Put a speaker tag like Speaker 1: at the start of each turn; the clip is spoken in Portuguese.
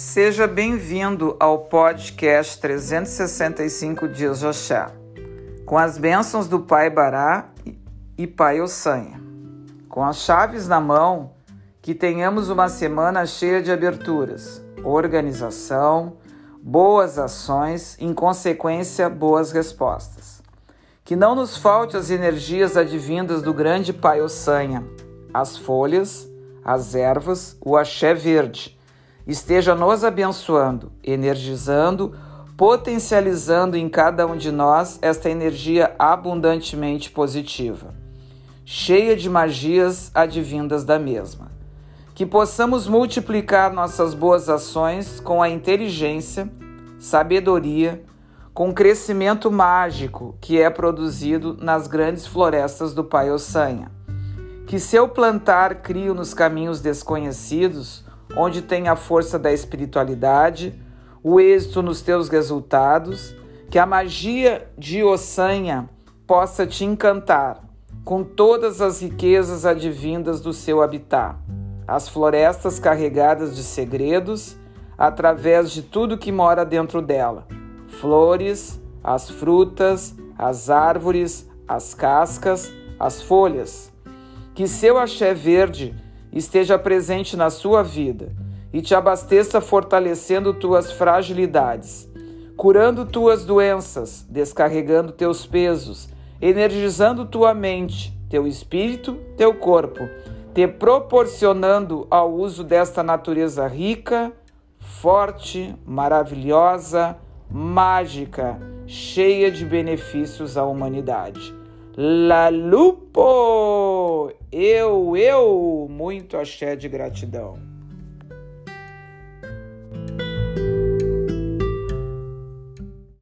Speaker 1: Seja bem-vindo ao podcast 365 Dias de Oxá, com as bênçãos do Pai Bará e Pai Ossanha. Com as chaves na mão, que tenhamos uma semana cheia de aberturas, organização, boas ações, em consequência, boas respostas. Que não nos falte as energias advindas do grande Pai Ossanha, as folhas, as ervas, o axé verde, esteja nos abençoando, energizando, potencializando em cada um de nós esta energia abundantemente positiva, cheia de magias advindas da mesma. Que possamos multiplicar nossas boas ações com a inteligência, sabedoria, com o crescimento mágico que é produzido nas grandes florestas do Pai Ossanha que seu plantar crio nos caminhos desconhecidos, onde tem a força da espiritualidade, o êxito nos teus resultados, que a magia de Ossanha possa te encantar com todas as riquezas advindas do seu habitat, as florestas carregadas de segredos, através de tudo que mora dentro dela: flores, as frutas, as árvores, as cascas, as folhas. Que seu axé verde esteja presente na sua vida e te abasteça fortalecendo tuas fragilidades, curando tuas doenças, descarregando teus pesos, energizando tua mente, teu espírito, teu corpo, te proporcionando ao uso desta natureza rica, forte, maravilhosa, mágica, cheia de benefícios à humanidade. La Lupo! Eu, eu, muito axé de gratidão.